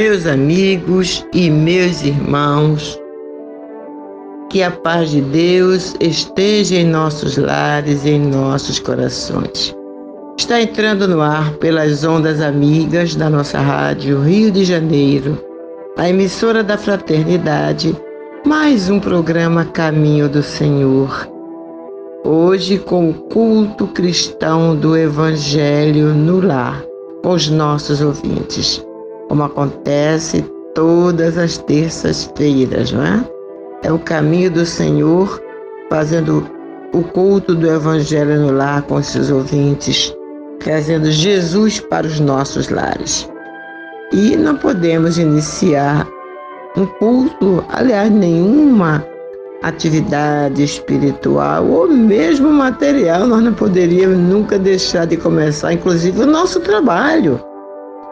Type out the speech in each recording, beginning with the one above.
Meus amigos e meus irmãos, que a paz de Deus esteja em nossos lares e em nossos corações. Está entrando no ar pelas ondas amigas da nossa rádio Rio de Janeiro, a emissora da Fraternidade, mais um programa Caminho do Senhor. Hoje com o culto cristão do Evangelho no lar, com os nossos ouvintes como acontece todas as terças-feiras, não é? É o caminho do Senhor, fazendo o culto do Evangelho no lar com seus ouvintes, trazendo Jesus para os nossos lares. E não podemos iniciar um culto, aliás, nenhuma atividade espiritual ou mesmo material, nós não poderíamos nunca deixar de começar, inclusive o nosso trabalho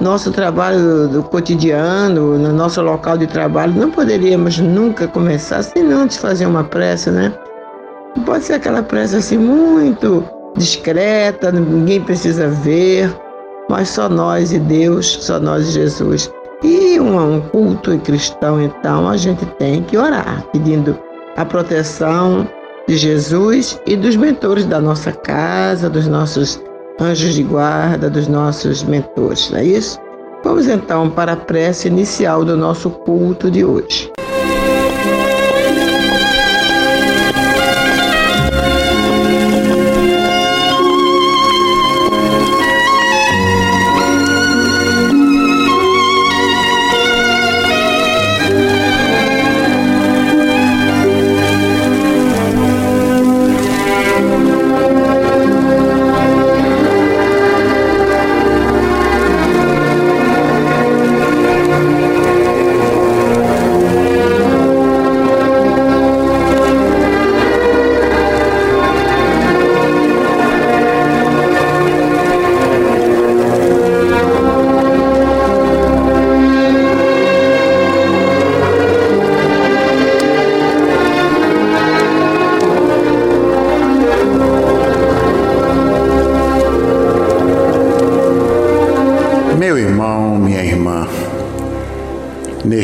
nosso trabalho do cotidiano, no nosso local de trabalho, não poderíamos nunca começar sem antes fazer uma prece, né? Pode ser aquela prece assim muito discreta, ninguém precisa ver, mas só nós e Deus, só nós e Jesus. E um, um culto cristão, então, a gente tem que orar, pedindo a proteção de Jesus e dos mentores da nossa casa, dos nossos anjos de guarda dos nossos mentores, não é isso? Vamos então para a prece inicial do nosso culto de hoje.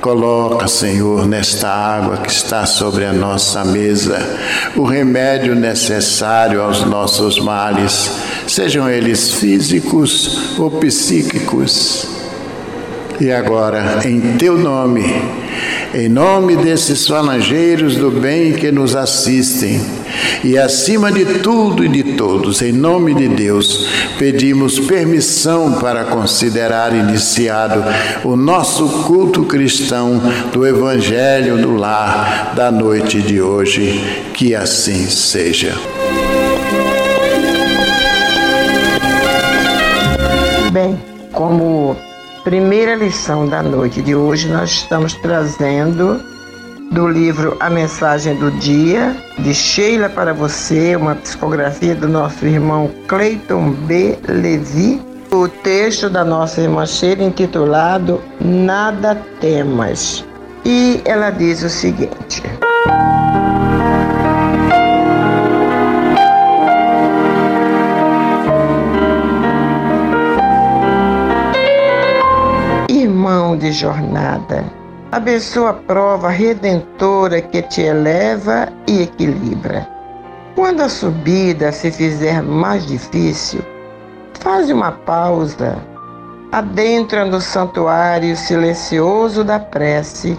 Coloca, Senhor, nesta água que está sobre a nossa mesa, o remédio necessário aos nossos males, sejam eles físicos ou psíquicos. E agora, em teu nome, em nome desses falangeiros do bem que nos assistem, e acima de tudo e de todos, em nome de Deus, pedimos permissão para considerar iniciado o nosso culto cristão do Evangelho do Lar da noite de hoje. Que assim seja. Bem, como primeira lição da noite de hoje, nós estamos trazendo do livro A Mensagem do Dia, de Sheila para você, uma psicografia do nosso irmão Cleiton B. Levi. O texto da nossa irmã Sheila intitulado Nada Temas. E ela diz o seguinte. De jornada, Abençoa a prova redentora que te eleva e equilibra. Quando a subida se fizer mais difícil, faz uma pausa, adentra no santuário silencioso da prece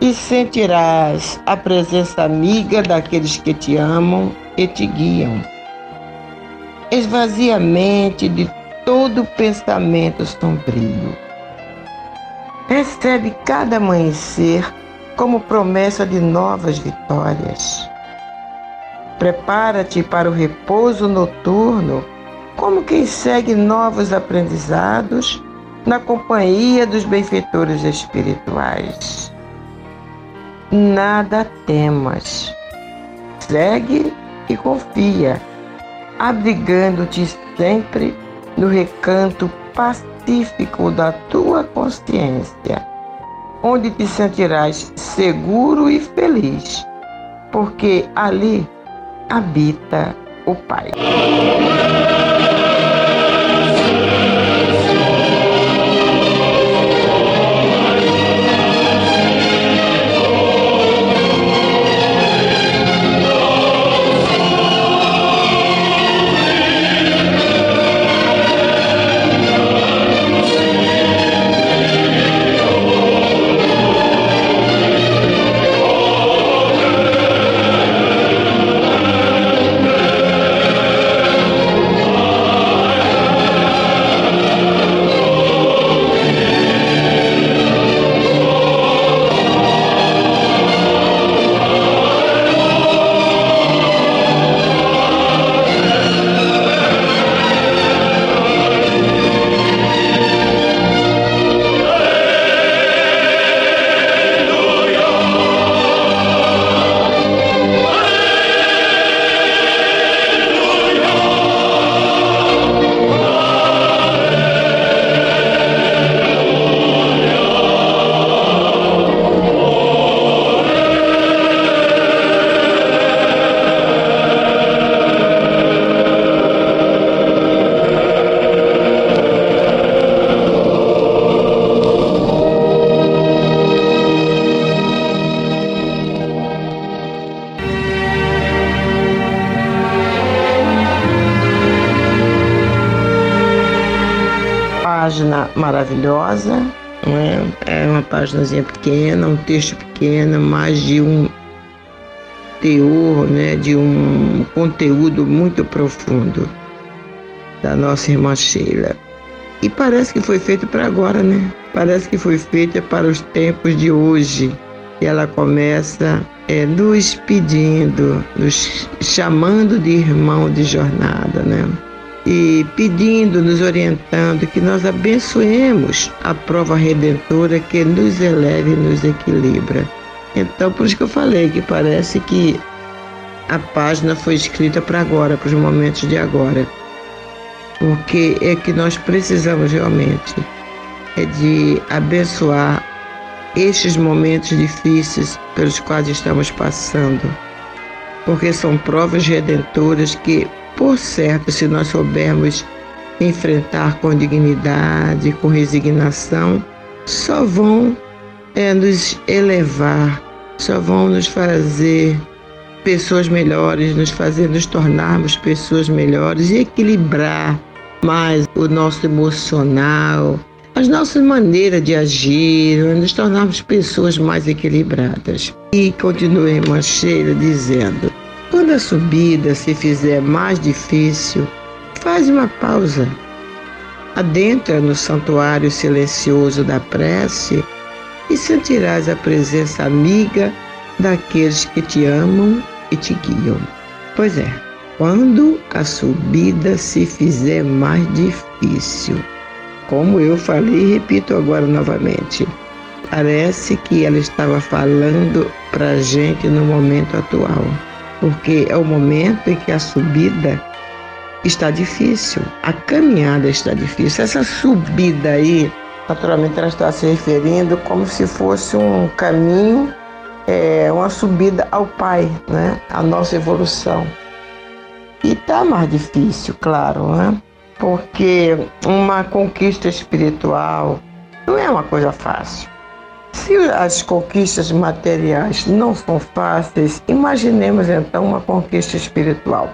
e sentirás a presença amiga daqueles que te amam e te guiam. Esvazia a mente de todo pensamento sombrio Recebe cada amanhecer como promessa de novas vitórias. Prepara-te para o repouso noturno, como quem segue novos aprendizados na companhia dos benfeitores espirituais. Nada temas. Segue e confia, abrigando-te sempre no recanto pacífico pacífico da tua consciência, onde te sentirás seguro e feliz, porque ali habita o Pai. Maravilhosa, né? é uma páginazinha pequena, um texto pequeno, mais de um teor, né? de um conteúdo muito profundo da nossa irmã Sheila. E parece que foi feito para agora, né? parece que foi feita para os tempos de hoje. E ela começa é, nos pedindo, nos chamando de irmão de jornada, né? E pedindo, nos orientando que nós abençoemos a prova redentora que nos eleve e nos equilibra. Então, por isso que eu falei que parece que a página foi escrita para agora, para os momentos de agora. Porque é que nós precisamos realmente é de abençoar estes momentos difíceis pelos quais estamos passando, porque são provas redentoras que, por certo, se nós soubermos enfrentar com dignidade, com resignação, só vão é, nos elevar, só vão nos fazer pessoas melhores, nos fazer nos tornarmos pessoas melhores e equilibrar mais o nosso emocional, as nossas maneiras de agir, nos tornarmos pessoas mais equilibradas. E continuemos Sheila dizendo: quando a subida se fizer mais difícil, faz uma pausa. Adentra no santuário silencioso da prece e sentirás a presença amiga daqueles que te amam e te guiam. Pois é, quando a subida se fizer mais difícil, como eu falei e repito agora novamente, parece que ela estava falando para a gente no momento atual, porque é o momento em que a subida está difícil, a caminhada está difícil. Essa subida aí, naturalmente, ela está se referindo como se fosse um caminho, é, uma subida ao Pai, né? a nossa evolução. E está mais difícil, claro, né? porque uma conquista espiritual não é uma coisa fácil. Se as conquistas materiais não são fáceis, imaginemos então uma conquista espiritual.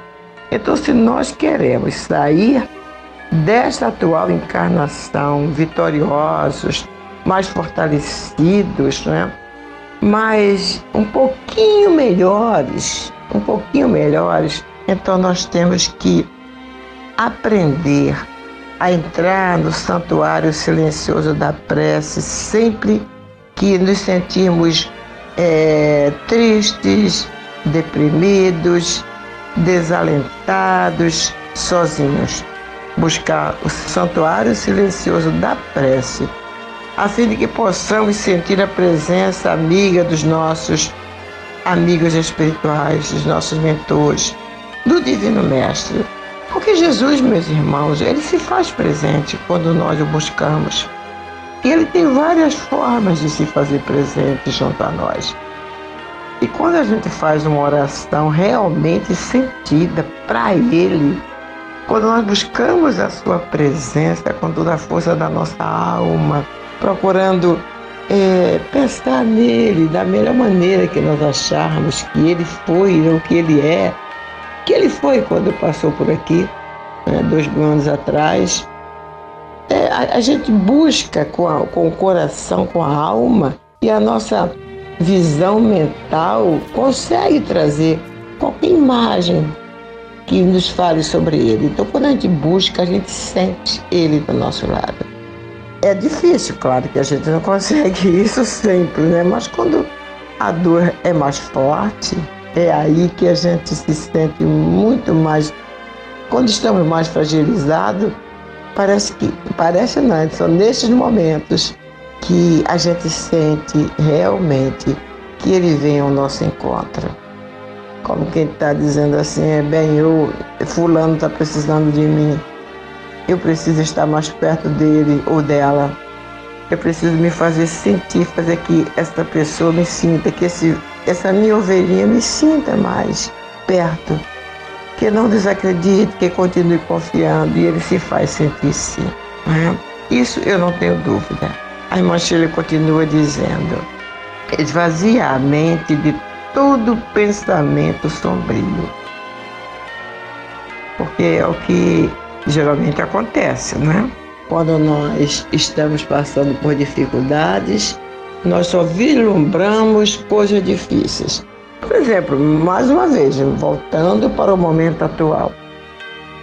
Então, se nós queremos sair desta atual encarnação vitoriosos, mais fortalecidos, né? mas um pouquinho melhores, um pouquinho melhores, então nós temos que aprender a entrar no santuário silencioso da prece sempre que nos sentimos é, tristes, deprimidos, desalentados, sozinhos. Buscar o santuário silencioso da prece, a fim de que possamos sentir a presença amiga dos nossos amigos espirituais, dos nossos mentores, do Divino Mestre porque Jesus, meus irmãos, ele se faz presente quando nós o buscamos. E ele tem várias formas de se fazer presente junto a nós. E quando a gente faz uma oração realmente sentida para Ele, quando nós buscamos a Sua presença com toda a força da nossa alma, procurando é, pensar nele da melhor maneira que nós acharmos que Ele foi ou que Ele é, que ele foi quando passou por aqui, né, dois mil anos atrás. É, a, a, gente busca com, a, com o coração, com a alma, e a nossa visão mental consegue trazer qualquer imagem que nos fale sobre ele. Então, quando a gente busca, a gente sente ele do nosso lado. É difícil, claro que a gente não consegue isso sempre, né? Mas quando a dor é mais forte, é aí que a gente se sente muito mais. Quando estamos mais fragilizados, parece que. Parece não, são nesses momentos que a gente sente realmente que ele vem ao nosso encontro. Como quem está dizendo assim, é bem, eu, fulano está precisando de mim. Eu preciso estar mais perto dele ou dela. Eu preciso me fazer sentir, fazer que essa pessoa me sinta, que esse essa minha ovelhinha me sinta mais perto, que não desacredite, que continue confiando e ele se faz sentir sim. Né? Isso eu não tenho dúvida. A irmã Sheila continua dizendo: esvazia a mente de todo pensamento sombrio. Porque é o que geralmente acontece, né? Quando nós estamos passando por dificuldades, nós só vislumbramos coisas difíceis. Por exemplo, mais uma vez, voltando para o momento atual.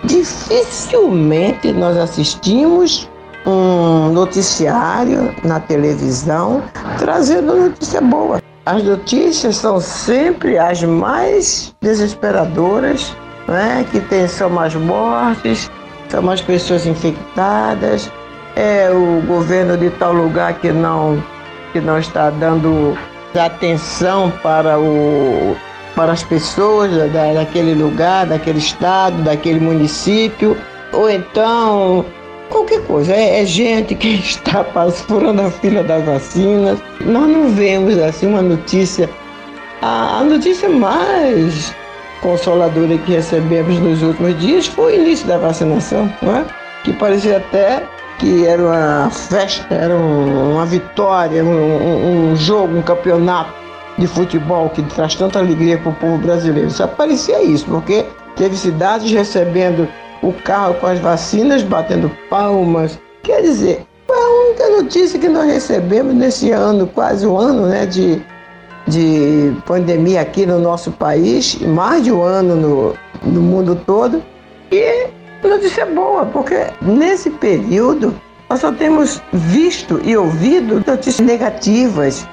Dificilmente nós assistimos um noticiário na televisão trazendo notícia boa. As notícias são sempre as mais desesperadoras, né? que tem, são mais mortes, são mais pessoas infectadas, é o governo de tal lugar que não, que não está dando atenção para, o, para as pessoas da, daquele lugar, daquele estado, daquele município, ou então qualquer coisa. É, é gente que está furando a fila das vacinas. Nós não vemos assim uma notícia. A, a notícia mais consoladora que recebemos nos últimos dias foi o início da vacinação, não é? que parecia até que era uma festa, era um, uma vitória, um, um, jogo, um campeonato de futebol que traz tanta alegria para o povo brasileiro. Só parecia isso, porque teve cidades recebendo o carro com as vacinas, batendo palmas. Quer dizer, foi a única notícia que nós recebemos nesse ano, quase um ano né, de, de pandemia aqui no nosso país, mais de um ano no, no mundo todo. E notícia boa, porque nesse período nós só temos visto e ouvido notícias negativas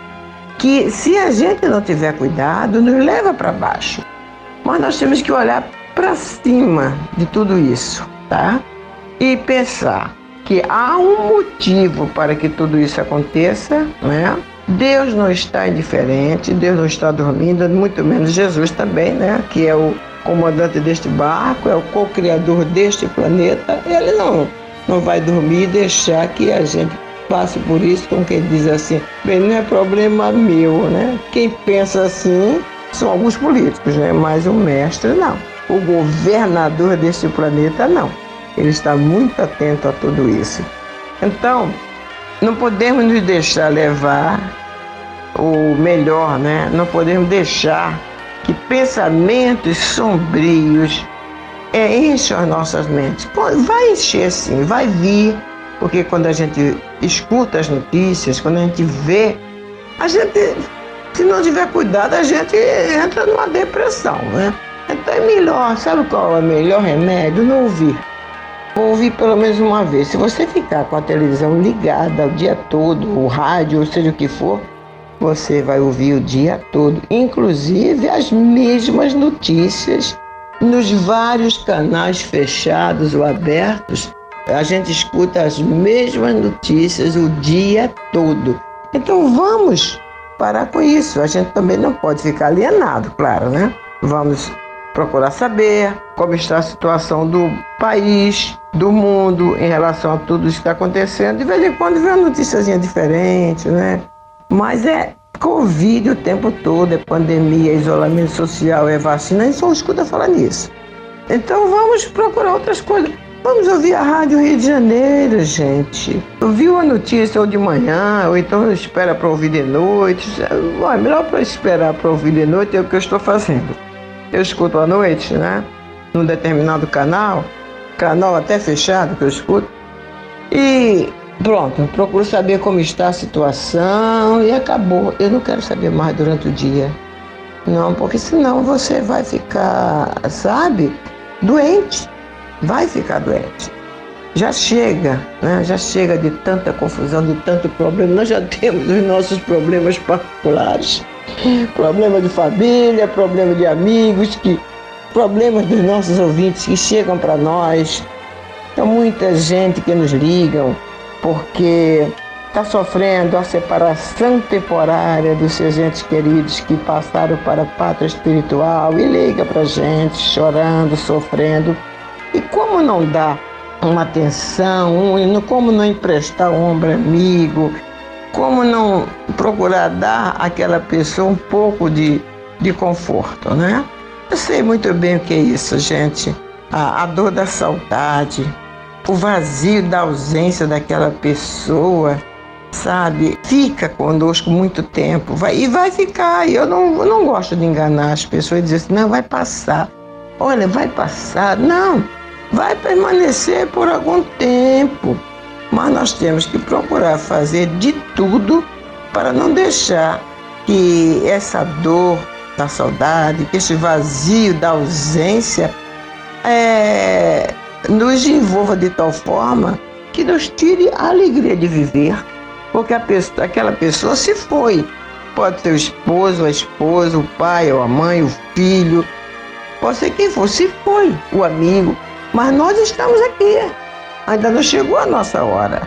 que, se a gente não tiver cuidado, nos leva para baixo. Mas nós temos que olhar para cima de tudo isso, tá? E pensar que há um motivo para que tudo isso aconteça, né? Deus não está indiferente, Deus não está dormindo, muito menos Jesus também, né? Que é o comandante deste barco, é o co-criador deste planeta. Ele não, não vai dormir e deixar que a gente passe por isso com quem diz assim, bem, não é problema meu, né? Quem pensa assim são alguns políticos, né? Mas o mestre não o governador deste planeta não. Ele está muito atento a tudo isso. Então, não podemos nos deixar levar o melhor, né? Não podemos deixar que pensamentos sombrios é, enchem as nossas mentes. Vai encher sim, vai vir, porque quando a gente escuta as notícias, quando a gente vê, a gente, se não tiver cuidado, a gente entra numa depressão, né? Então é melhor, sabe qual é o melhor remédio? Não ouvir. Ouvir pelo menos uma vez. Se você ficar com a televisão ligada o dia todo, o rádio, ou seja o que for, você vai ouvir o dia todo, inclusive as mesmas notícias nos vários canais fechados ou abertos. A gente escuta as mesmas notícias o dia todo. Então vamos parar com isso. A gente também não pode ficar alienado, claro, né? Vamos procurar saber como está a situação do país, do mundo em relação a tudo isso que está acontecendo. De vez em quando vem uma noticiazinha diferente, né? Mas é Covid o tempo todo, é pandemia, é isolamento social, é vacina, a gente só escuta falar nisso. Então vamos procurar outras coisas. Vamos ouvir a Rádio Rio de Janeiro, gente. Ouviu a notícia ou de manhã, ou então espera para ouvir de noite. É melhor para esperar para ouvir de noite é o que eu estou fazendo eu escuto à noite, né? Num determinado canal, canal até fechado que eu escuto. E pronto, procuro saber como está a situação e acabou. Eu não quero saber mais durante o dia. Não, porque senão você vai ficar, sabe, doente. Vai ficar doente. Já chega, né? Já chega de tanta confusão, de tanto problema. Nós já temos os nossos problemas particulares problema de família, problema de amigos, que problemas dos nossos ouvintes que chegam para nós. Então muita gente que nos ligam porque está sofrendo a separação temporária dos seus entes queridos que passaram para a pátria espiritual e liga para gente chorando, sofrendo. E como não dá uma atenção, como não emprestar um ombro amigo, como não procurar dar àquela pessoa um pouco de, de conforto, né? Eu sei muito bem o que é isso, gente. A, a dor da saudade, o vazio da ausência daquela pessoa, sabe? Fica conosco muito tempo vai, e vai ficar. Eu não, eu não gosto de enganar as pessoas e dizer assim, não, vai passar. Olha, vai passar. Não, vai permanecer por algum tempo mas nós temos que procurar fazer de tudo para não deixar que essa dor da saudade, que esse vazio da ausência é, nos envolva de tal forma que nos tire a alegria de viver, porque pessoa, aquela pessoa se foi. Pode ser o esposo, a esposa, o pai ou a mãe, o filho, pode ser quem for, se foi o amigo, mas nós estamos aqui. Ainda não chegou a nossa hora.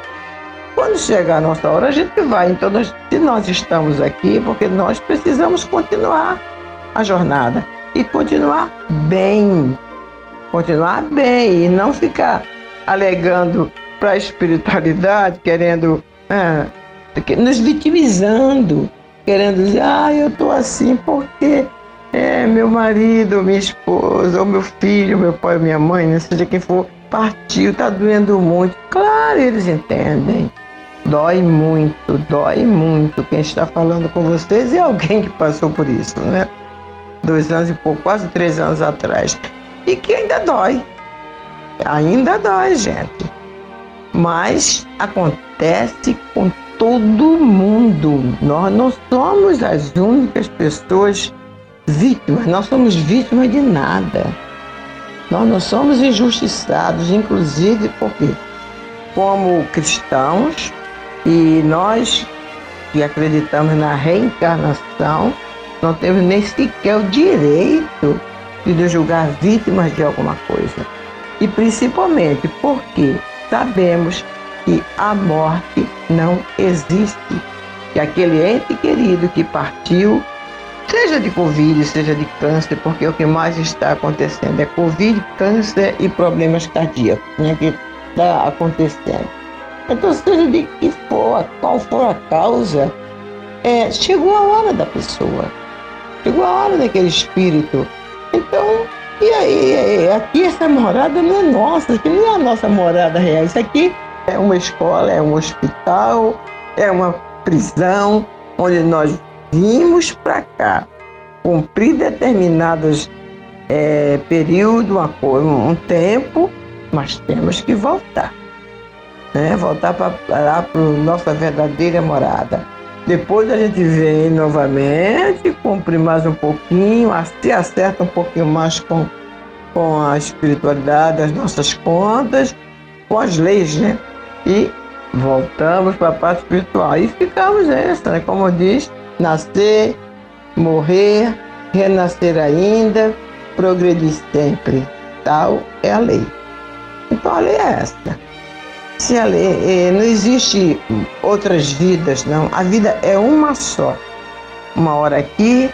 Quando chegar a nossa hora, a gente vai. Então, nós, se nós estamos aqui, porque nós precisamos continuar a jornada e continuar bem. Continuar bem e não ficar alegando para a espiritualidade, querendo, é, nos vitimizando, querendo dizer, ah, eu estou assim porque é, meu marido, minha esposa, ou meu filho, meu pai, minha mãe, né, seja quem for, partiu, está doendo muito. Claro, eles entendem. Dói muito, dói muito. Quem está falando com vocês é alguém que passou por isso, né? Dois anos e pouco, quase três anos atrás. E que ainda dói. Ainda dói, gente. Mas acontece com todo mundo. Nós não somos as únicas pessoas vítimas, nós somos vítimas de nada. Nós não somos injustiçados, inclusive porque, como cristãos, e nós que acreditamos na reencarnação, não temos nem sequer o direito de nos julgar vítimas de alguma coisa. E principalmente porque sabemos que a morte não existe. Que aquele ente querido que partiu, seja de Covid, seja de câncer, porque o que mais está acontecendo é Covid, câncer e problemas cardíacos, né, que está acontecendo. Então, seja de que for, qual for a causa, é, chegou a hora da pessoa, chegou a hora daquele espírito. Então, e aí, aqui essa morada não é nossa, aqui não é a nossa morada real, isso aqui é uma escola, é um hospital, é uma prisão, onde nós vimos para cá cumprir determinados é, período, um, um tempo, mas temos que voltar. Né? Voltar para nossa verdadeira morada. Depois a gente vem novamente, cumpre mais um pouquinho, se acerta um pouquinho mais com, com a espiritualidade, as nossas contas, com as leis, né? e voltamos para a parte espiritual. E ficamos nessa, né? como diz, nascer, morrer, renascer ainda, progredir sempre. Tal é a lei. Então a lei é essa. Se a lei, eh, não existe outras vidas, não. A vida é uma só. Uma hora aqui,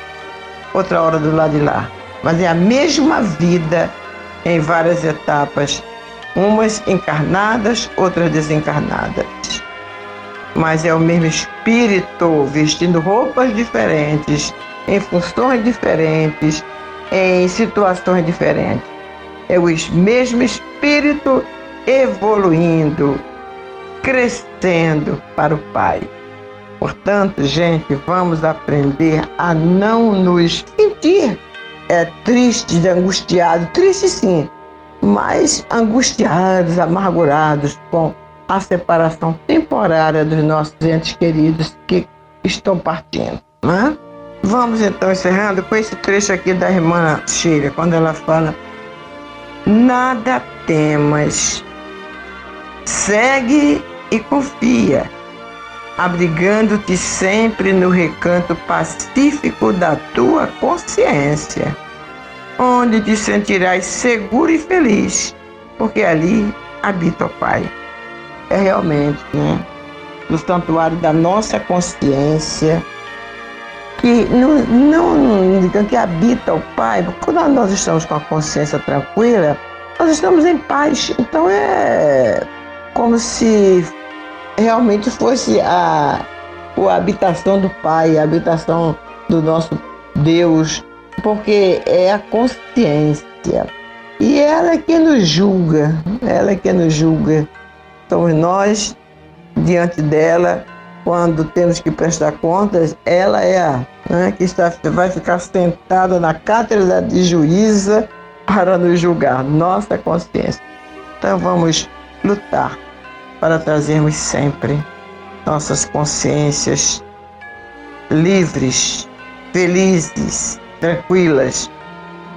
outra hora do lado de lá. Mas é a mesma vida em várias etapas umas encarnadas, outras desencarnadas. Mas é o mesmo espírito vestindo roupas diferentes, em funções diferentes, em situações diferentes. É o mesmo espírito evoluindo, crescendo para o Pai. Portanto, gente, vamos aprender a não nos sentir é, tristes, angustiados, triste sim, mas angustiados, amargurados com a separação temporária dos nossos entes queridos que estão partindo. Né? Vamos então encerrando com esse trecho aqui da irmã Sheila, quando ela fala: Nada temas, segue e confia, abrigando-te sempre no recanto pacífico da tua consciência onde te sentirás seguro e feliz, porque ali habita o Pai. É realmente, né? No santuário da nossa consciência, que não, não que habita o Pai, porque quando nós estamos com a consciência tranquila, nós estamos em paz. Então é como se realmente fosse a, a habitação do Pai, a habitação do nosso Deus, porque é a consciência. E ela é que nos julga, ela é que nos julga. Somos nós, diante dela, quando temos que prestar contas, ela é a né, que está, vai ficar sentada na cátedra de juíza para nos julgar, nossa consciência. Então vamos lutar para trazermos sempre nossas consciências livres, felizes, tranquilas,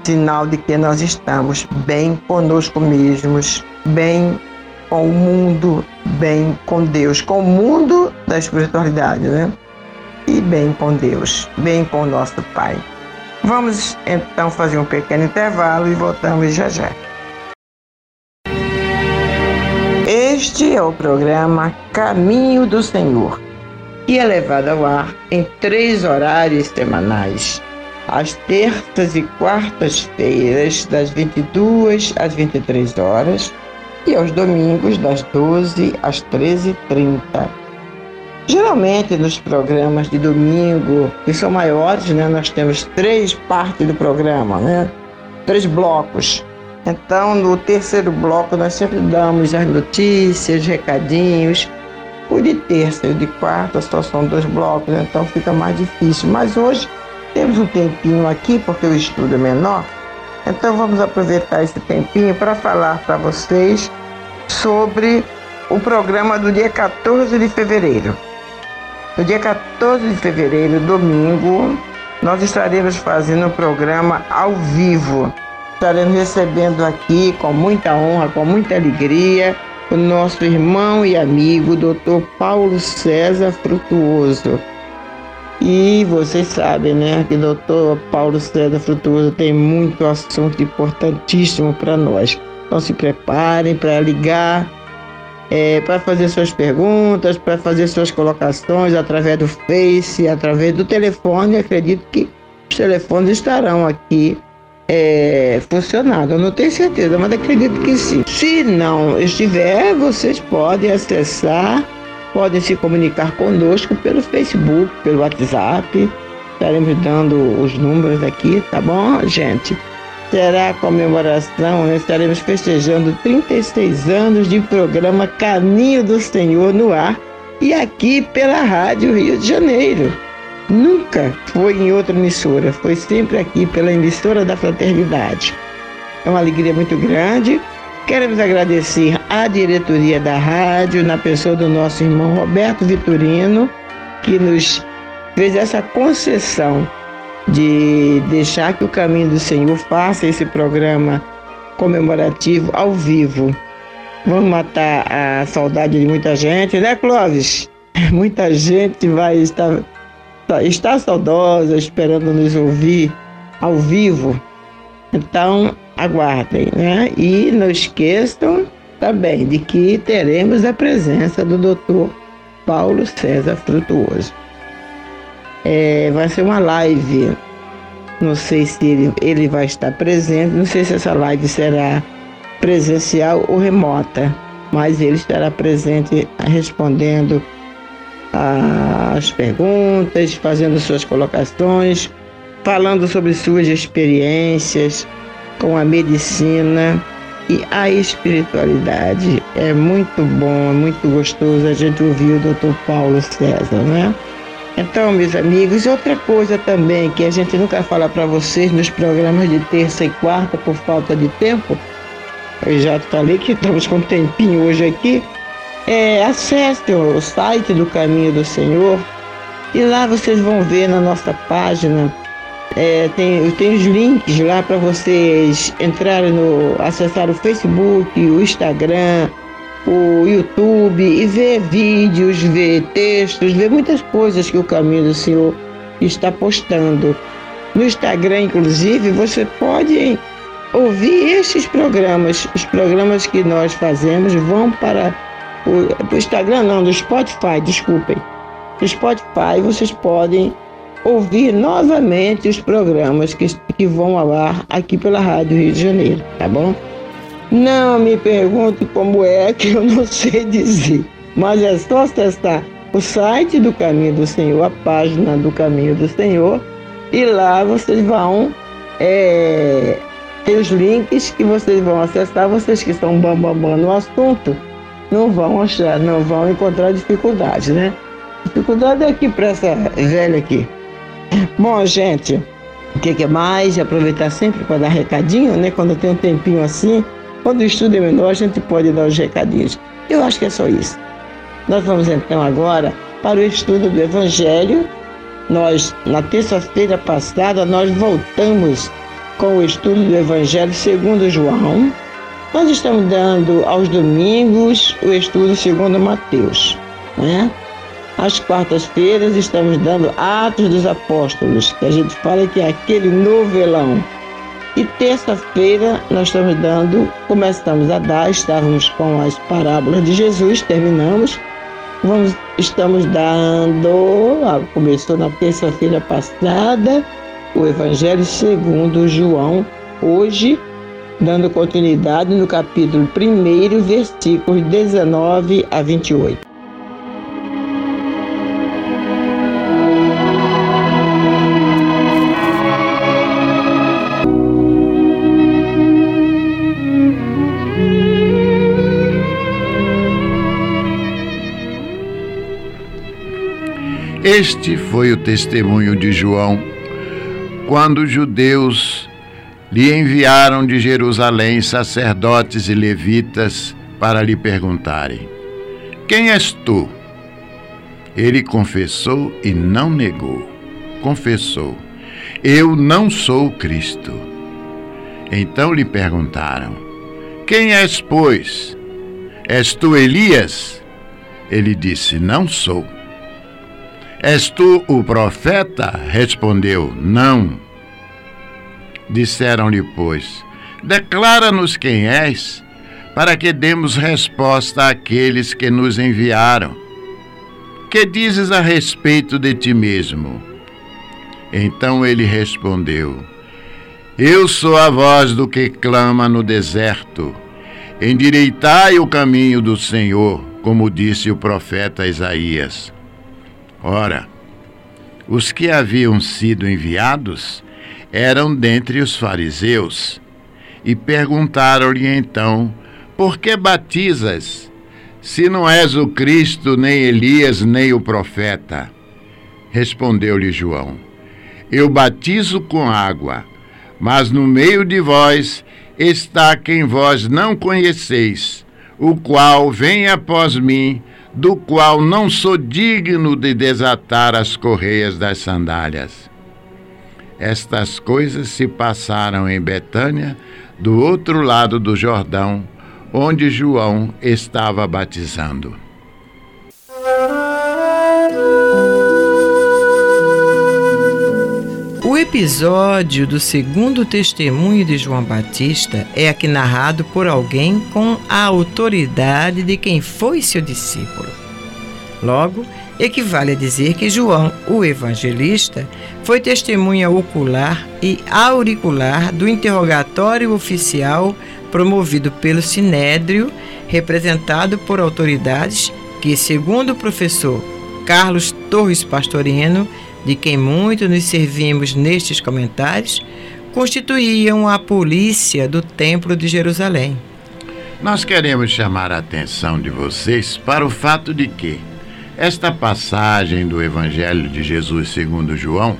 sinal de que nós estamos bem conosco mesmos, bem com o mundo, bem com Deus, com o mundo da espiritualidade, né? E bem com Deus, bem com o nosso Pai. Vamos então fazer um pequeno intervalo e voltamos já já. Este é o programa Caminho do Senhor, que é levado ao ar em três horários semanais às terças e quartas-feiras, das 22 às 23 horas, e aos domingos, das 12 às 13h30. Geralmente, nos programas de domingo, que são maiores, né, nós temos três partes do programa, né, três blocos. Então, no terceiro bloco, nós sempre damos as notícias, recadinhos. O de terça e o de quarta só são dois blocos, então fica mais difícil. Mas hoje temos um tempinho aqui, porque o estudo é menor, então vamos aproveitar esse tempinho para falar para vocês sobre o programa do dia 14 de fevereiro. No dia 14 de fevereiro, domingo, nós estaremos fazendo um programa ao vivo. Estaremos recebendo aqui com muita honra, com muita alegria, o nosso irmão e amigo, Dr. Paulo César Frutuoso e vocês sabem, né, que o doutor Paulo César Frutuoso tem muito assunto importantíssimo para nós. Então se preparem para ligar, é, para fazer suas perguntas, para fazer suas colocações através do Face, através do telefone. Acredito que os telefones estarão aqui é, funcionando. Eu não tenho certeza, mas acredito que sim. Se não estiver, vocês podem acessar podem se comunicar conosco pelo Facebook, pelo WhatsApp. Estaremos dando os números aqui, tá bom, gente? Será a comemoração, né? estaremos festejando 36 anos de programa Caminho do Senhor no ar e aqui pela Rádio Rio de Janeiro. Nunca foi em outra emissora, foi sempre aqui pela emissora da Fraternidade. É uma alegria muito grande Queremos agradecer à diretoria da rádio, na pessoa do nosso irmão Roberto Vitorino, que nos fez essa concessão de deixar que o caminho do Senhor faça esse programa comemorativo ao vivo. Vamos matar a saudade de muita gente, né, Clóvis? Muita gente vai estar, estar saudosa, esperando nos ouvir ao vivo. Então, aguardem, né? E não esqueçam também de que teremos a presença do Dr. Paulo César Frutuoso. É, vai ser uma live, não sei se ele, ele vai estar presente, não sei se essa live será presencial ou remota, mas ele estará presente respondendo as perguntas, fazendo suas colocações, falando sobre suas experiências com a medicina e a espiritualidade. É muito bom, é muito gostoso a gente ouvir o Dr. Paulo César, né? Então, meus amigos, outra coisa também que a gente nunca fala para vocês nos programas de terça e quarta por falta de tempo, eu já falei que estamos com um tempinho hoje aqui, é, acesse o site do Caminho do Senhor e lá vocês vão ver na nossa página é, tem, tem os links lá para vocês entrarem no. acessar o Facebook, o Instagram, o YouTube e ver vídeos, ver textos, ver muitas coisas que o Caminho do Senhor está postando. No Instagram, inclusive, você pode ouvir esses programas. Os programas que nós fazemos vão para o Instagram, não, do Spotify, desculpem. No Spotify vocês podem ouvir novamente os programas que, que vão ao ar aqui pela Rádio Rio de Janeiro, tá bom? Não me pergunte como é que eu não sei dizer, mas é só acessar o site do Caminho do Senhor, a página do Caminho do Senhor, e lá vocês vão é, ter os links que vocês vão acessar, vocês que são bambambam bam, bam no assunto, não vão achar, não vão encontrar dificuldade, né? Dificuldade é aqui para essa velha aqui. Bom, gente, o que, que mais? Aproveitar sempre para dar recadinho, né? Quando tem um tempinho assim, quando o estudo é menor, a gente pode dar os recadinhos. Eu acho que é só isso. Nós vamos então agora para o estudo do Evangelho. Nós, na terça-feira passada, nós voltamos com o estudo do Evangelho segundo João. Nós estamos dando aos domingos o estudo segundo Mateus, né? Às quartas-feiras estamos dando Atos dos Apóstolos, que a gente fala que é aquele novelão. E terça-feira nós estamos dando, começamos a dar, estávamos com as parábolas de Jesus, terminamos. Vamos, estamos dando, começou na terça-feira passada, o Evangelho segundo João, hoje, dando continuidade no capítulo 1, versículos 19 a 28. Este foi o testemunho de João quando os judeus lhe enviaram de Jerusalém sacerdotes e levitas para lhe perguntarem: Quem és tu? Ele confessou e não negou. Confessou: Eu não sou Cristo. Então lhe perguntaram: Quem és, pois? És tu Elias? Ele disse: Não sou. És tu o profeta? Respondeu: Não. Disseram-lhe, pois: Declara-nos quem és, para que demos resposta àqueles que nos enviaram. Que dizes a respeito de ti mesmo? Então ele respondeu: Eu sou a voz do que clama no deserto. Endireitai o caminho do Senhor, como disse o profeta Isaías. Ora, os que haviam sido enviados eram dentre os fariseus, e perguntaram-lhe então: Por que batizas, se não és o Cristo, nem Elias, nem o profeta? Respondeu-lhe João: Eu batizo com água, mas no meio de vós está quem vós não conheceis, o qual vem após mim do qual não sou digno de desatar as correias das sandálias. Estas coisas se passaram em Betânia, do outro lado do Jordão, onde João estava batizando. O episódio do segundo testemunho de João Batista é aqui narrado por alguém com a autoridade de quem foi seu discípulo. Logo, equivale a dizer que João, o evangelista, foi testemunha ocular e auricular do interrogatório oficial promovido pelo Sinédrio, representado por autoridades que, segundo o professor Carlos Torres Pastorino, de quem muito nos servimos nestes comentários, constituíam a polícia do Templo de Jerusalém. Nós queremos chamar a atenção de vocês para o fato de que esta passagem do Evangelho de Jesus segundo João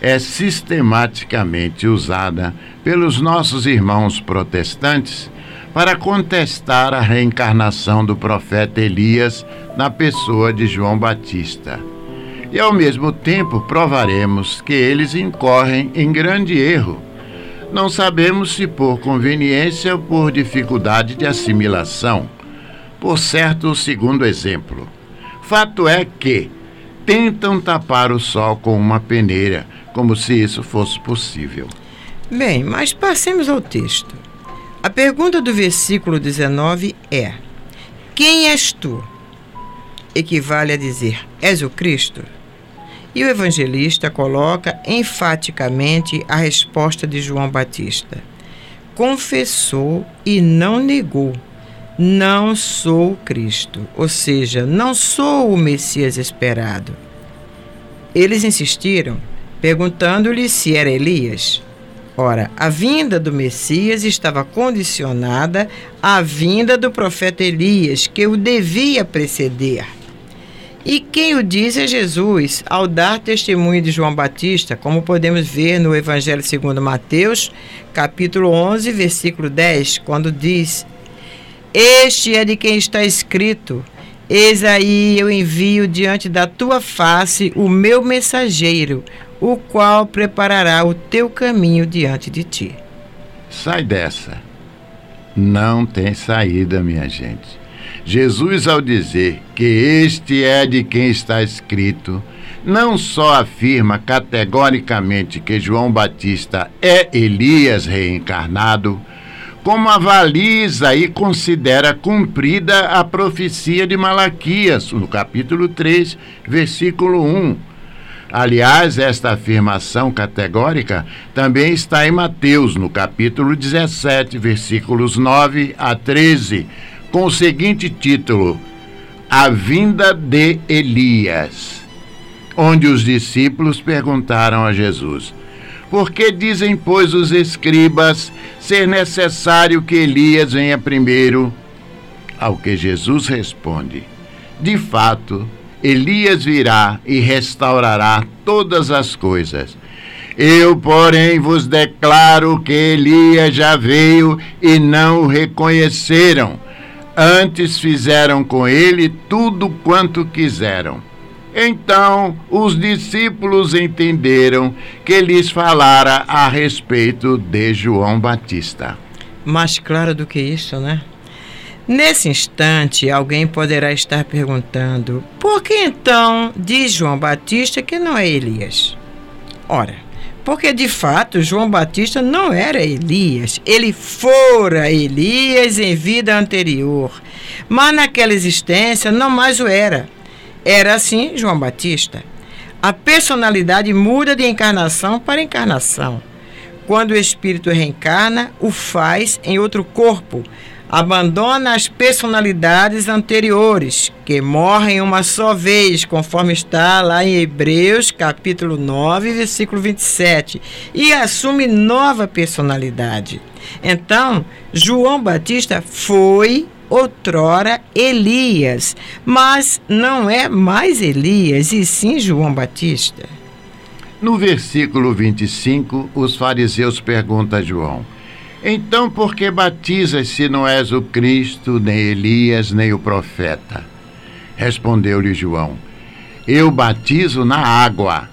é sistematicamente usada pelos nossos irmãos protestantes para contestar a reencarnação do profeta Elias na pessoa de João Batista e ao mesmo tempo provaremos que eles incorrem em grande erro. Não sabemos se por conveniência ou por dificuldade de assimilação. Por certo, o segundo exemplo. Fato é que tentam tapar o sol com uma peneira, como se isso fosse possível. Bem, mas passemos ao texto. A pergunta do versículo 19 é: Quem és tu? Equivale a dizer: És o Cristo? E o evangelista coloca enfaticamente a resposta de João Batista: confessou e não negou. Não sou Cristo, ou seja, não sou o Messias esperado. Eles insistiram, perguntando-lhe se era Elias. Ora, a vinda do Messias estava condicionada à vinda do profeta Elias, que o devia preceder. E quem o diz é Jesus, ao dar testemunho de João Batista, como podemos ver no Evangelho segundo Mateus, capítulo 11, versículo 10, quando diz: Este é de quem está escrito: Eis aí eu envio diante da tua face o meu mensageiro, o qual preparará o teu caminho diante de ti. Sai dessa. não tem saída, minha gente. Jesus, ao dizer que este é de quem está escrito, não só afirma categoricamente que João Batista é Elias reencarnado, como avaliza e considera cumprida a profecia de Malaquias, no capítulo 3, versículo 1. Aliás, esta afirmação categórica também está em Mateus, no capítulo 17, versículos 9 a 13, com o seguinte título: A vinda de Elias, onde os discípulos perguntaram a Jesus: Por que dizem, pois, os escribas ser necessário que Elias venha primeiro? Ao que Jesus responde: De fato, Elias virá e restaurará todas as coisas. Eu, porém, vos declaro que Elias já veio e não o reconheceram Antes fizeram com ele tudo quanto quiseram. Então os discípulos entenderam que lhes falara a respeito de João Batista. Mais claro do que isso, né? Nesse instante, alguém poderá estar perguntando: por que então diz João Batista que não é Elias? Ora, porque de fato João Batista não era Elias, ele fora Elias em vida anterior, mas naquela existência não mais o era. Era assim João Batista. A personalidade muda de encarnação para encarnação. Quando o espírito reencarna, o faz em outro corpo, abandona as personalidades anteriores, que morrem uma só vez, conforme está lá em Hebreus, capítulo 9, versículo 27, e assume nova personalidade. Então, João Batista foi outrora Elias, mas não é mais Elias, e sim João Batista. No versículo 25, os fariseus perguntam a João: então, por que batizas se não és o Cristo, nem Elias, nem o profeta? Respondeu-lhe João: Eu batizo na água,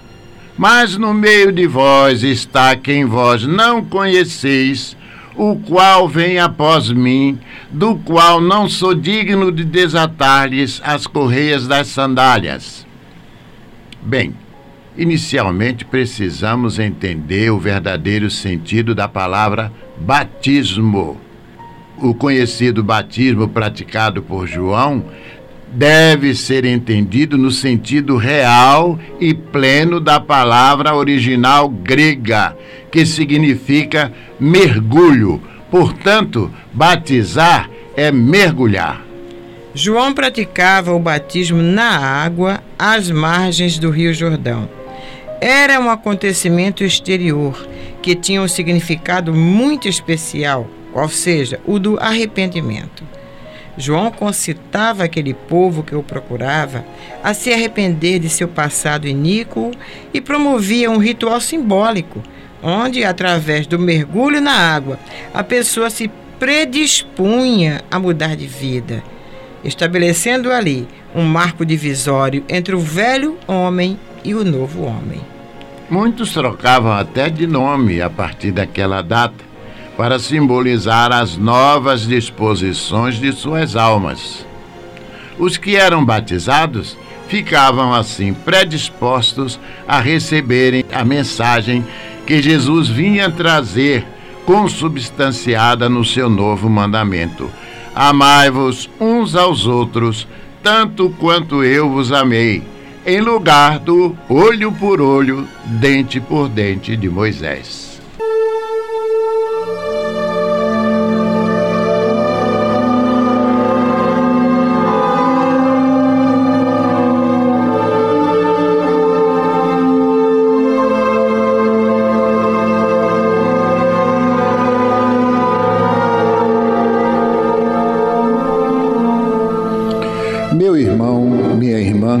mas no meio de vós está quem vós não conheceis, o qual vem após mim, do qual não sou digno de desatar-lhes as correias das sandálias. Bem, inicialmente precisamos entender o verdadeiro sentido da palavra batismo. O conhecido batismo praticado por João deve ser entendido no sentido real e pleno da palavra original grega, que significa mergulho. Portanto, batizar é mergulhar. João praticava o batismo na água às margens do Rio Jordão. Era um acontecimento exterior que tinha um significado muito especial, qual seja, o do arrependimento. João concitava aquele povo que o procurava a se arrepender de seu passado iníquo e promovia um ritual simbólico, onde, através do mergulho na água, a pessoa se predispunha a mudar de vida, estabelecendo ali um marco divisório entre o velho homem e o novo homem. Muitos trocavam até de nome a partir daquela data para simbolizar as novas disposições de suas almas. Os que eram batizados ficavam assim predispostos a receberem a mensagem que Jesus vinha trazer consubstanciada no seu novo mandamento: Amai-vos uns aos outros, tanto quanto eu vos amei em lugar do olho por olho, dente por dente de Moisés. Meu irmão, minha irmã,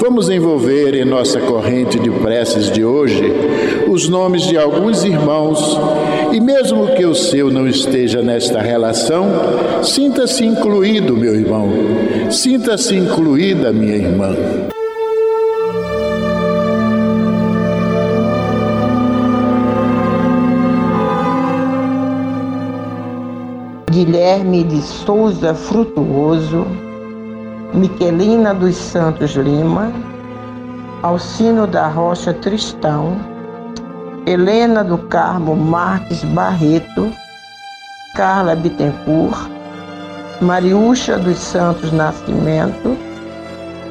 Vamos envolver em nossa corrente de preces de hoje os nomes de alguns irmãos e, mesmo que o seu não esteja nesta relação, sinta-se incluído, meu irmão, sinta-se incluída, minha irmã. Guilherme de Souza Frutuoso Miquelina dos Santos Lima, Alcino da Rocha Tristão, Helena do Carmo Marques Barreto, Carla Bittencourt, Mariúcha dos Santos Nascimento,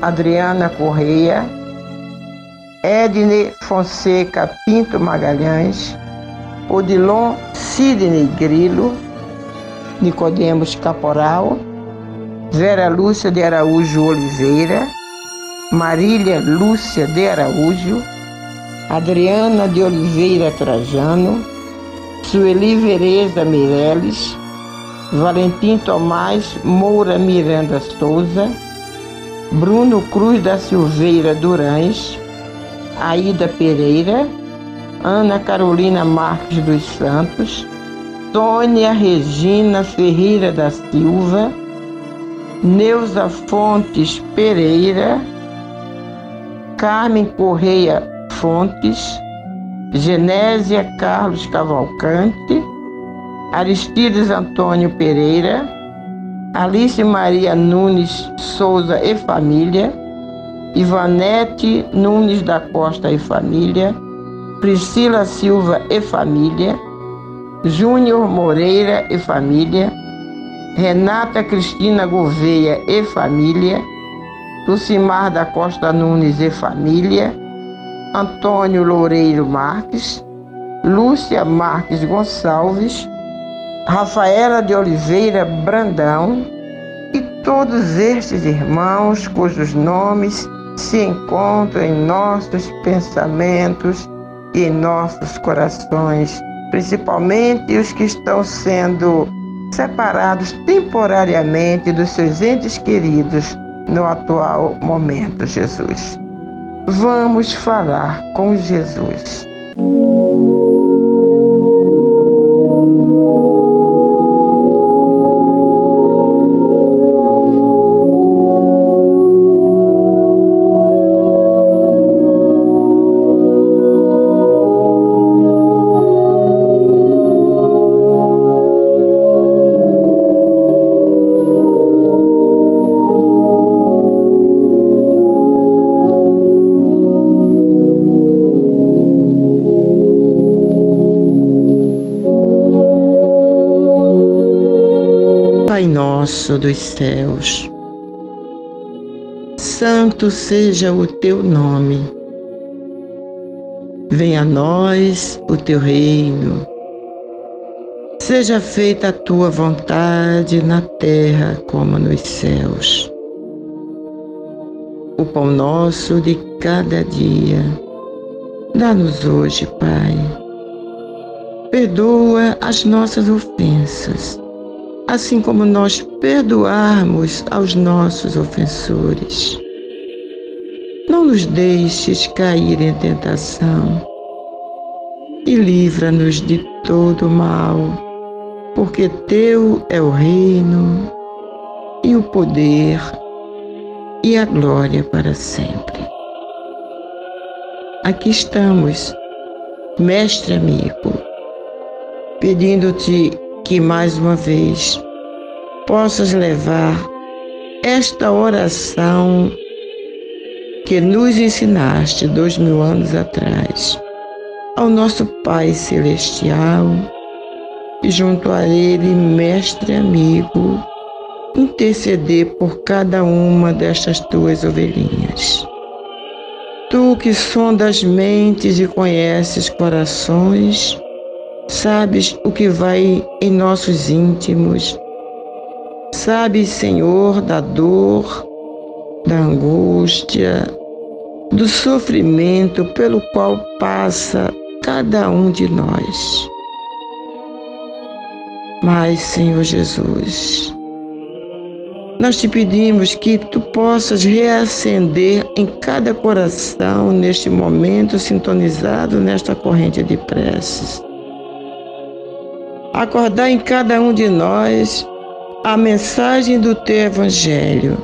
Adriana Correia, Edne Fonseca Pinto Magalhães, Odilon Sidney Grilo, Nicodemos Caporal, Vera Lúcia de Araújo Oliveira, Marília Lúcia de Araújo, Adriana de Oliveira Trajano, Sueli Vereza Mireles, Valentim Tomás Moura Miranda Souza, Bruno Cruz da Silveira Durães, Aida Pereira, Ana Carolina Marques dos Santos, Tônia Regina Ferreira da Silva, Neuza Fontes Pereira, Carmen Correia Fontes, Genésia Carlos Cavalcante, Aristides Antônio Pereira, Alice Maria Nunes Souza e Família, Ivanete Nunes da Costa e Família, Priscila Silva e Família, Júnior Moreira e Família, Renata Cristina Gouveia e família, Lucimar da Costa Nunes e família, Antônio Loureiro Marques, Lúcia Marques Gonçalves, Rafaela de Oliveira Brandão e todos estes irmãos cujos nomes se encontram em nossos pensamentos e em nossos corações, principalmente os que estão sendo separados temporariamente dos seus entes queridos no atual momento, Jesus. Vamos falar com Jesus. Nosso dos céus. Santo seja o teu nome. Venha a nós o teu reino. Seja feita a tua vontade na terra como nos céus. O pão nosso de cada dia, dá-nos hoje, Pai. Perdoa as nossas ofensas assim como nós perdoarmos aos nossos ofensores. Não nos deixes cair em tentação e livra-nos de todo mal, porque Teu é o reino e o poder e a glória para sempre. Aqui estamos, Mestre amigo, pedindo-te que mais uma vez possas levar esta oração que nos ensinaste dois mil anos atrás ao nosso Pai Celestial e junto a Ele, mestre amigo, interceder por cada uma destas tuas ovelhinhas. Tu que sondas mentes e conheces corações, sabes o que vai em nossos íntimos. Sabes, Senhor, da dor, da angústia, do sofrimento pelo qual passa cada um de nós. Mas, Senhor Jesus, nós te pedimos que tu possas reacender em cada coração neste momento sintonizado nesta corrente de preces acordar em cada um de nós a mensagem do teu Evangelho,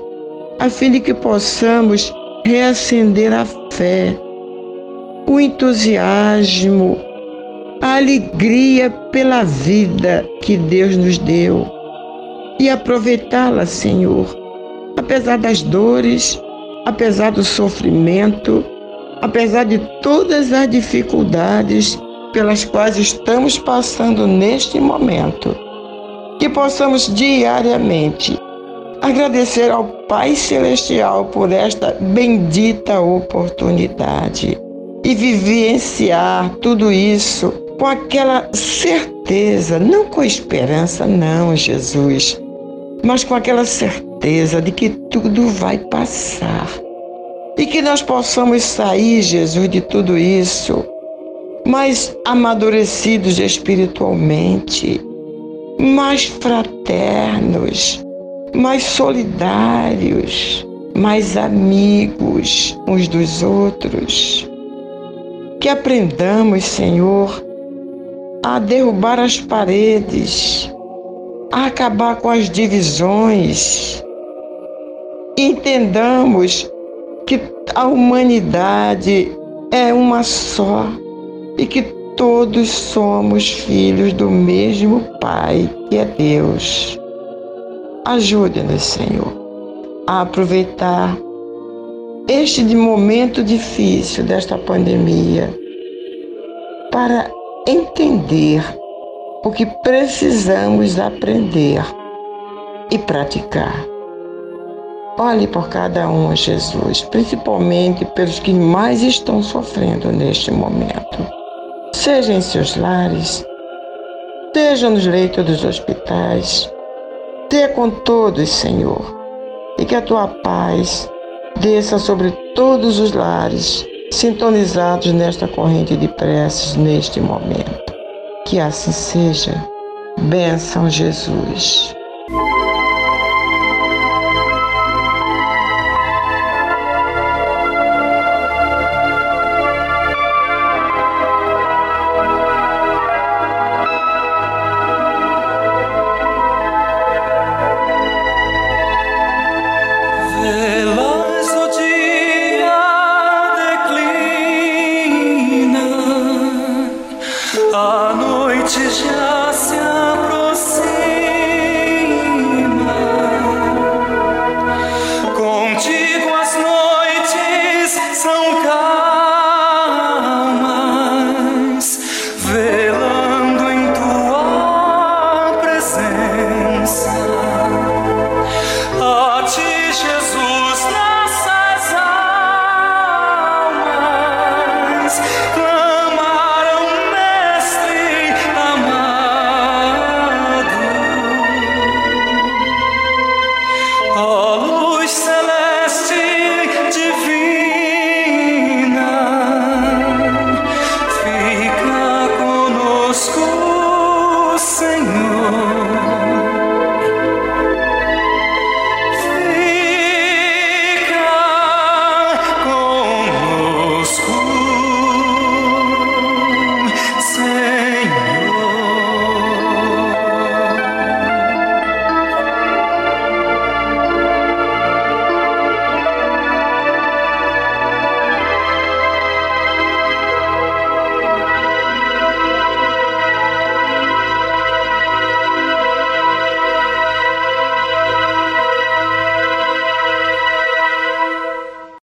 a fim de que possamos reacender a fé, o entusiasmo, a alegria pela vida que Deus nos deu e aproveitá-la, Senhor, apesar das dores, apesar do sofrimento, apesar de todas as dificuldades pelas quais estamos passando neste momento. Que possamos diariamente agradecer ao Pai Celestial por esta bendita oportunidade e vivenciar tudo isso com aquela certeza, não com esperança, não, Jesus, mas com aquela certeza de que tudo vai passar e que nós possamos sair, Jesus, de tudo isso mais amadurecidos espiritualmente, mais fraternos, mais solidários, mais amigos uns dos outros. Que aprendamos, Senhor, a derrubar as paredes, a acabar com as divisões. Entendamos que a humanidade é uma só e que todos somos filhos do mesmo Pai, que é Deus. Ajude-nos, Senhor, a aproveitar este momento difícil desta pandemia para entender o que precisamos aprender e praticar. Olhe por cada um, Jesus, principalmente pelos que mais estão sofrendo neste momento seja em seus lares, seja nos leitos dos hospitais. Dê com todos, Senhor, e que a tua paz desça sobre todos os lares sintonizados nesta corrente de preces neste momento. Que assim seja. Benção Jesus.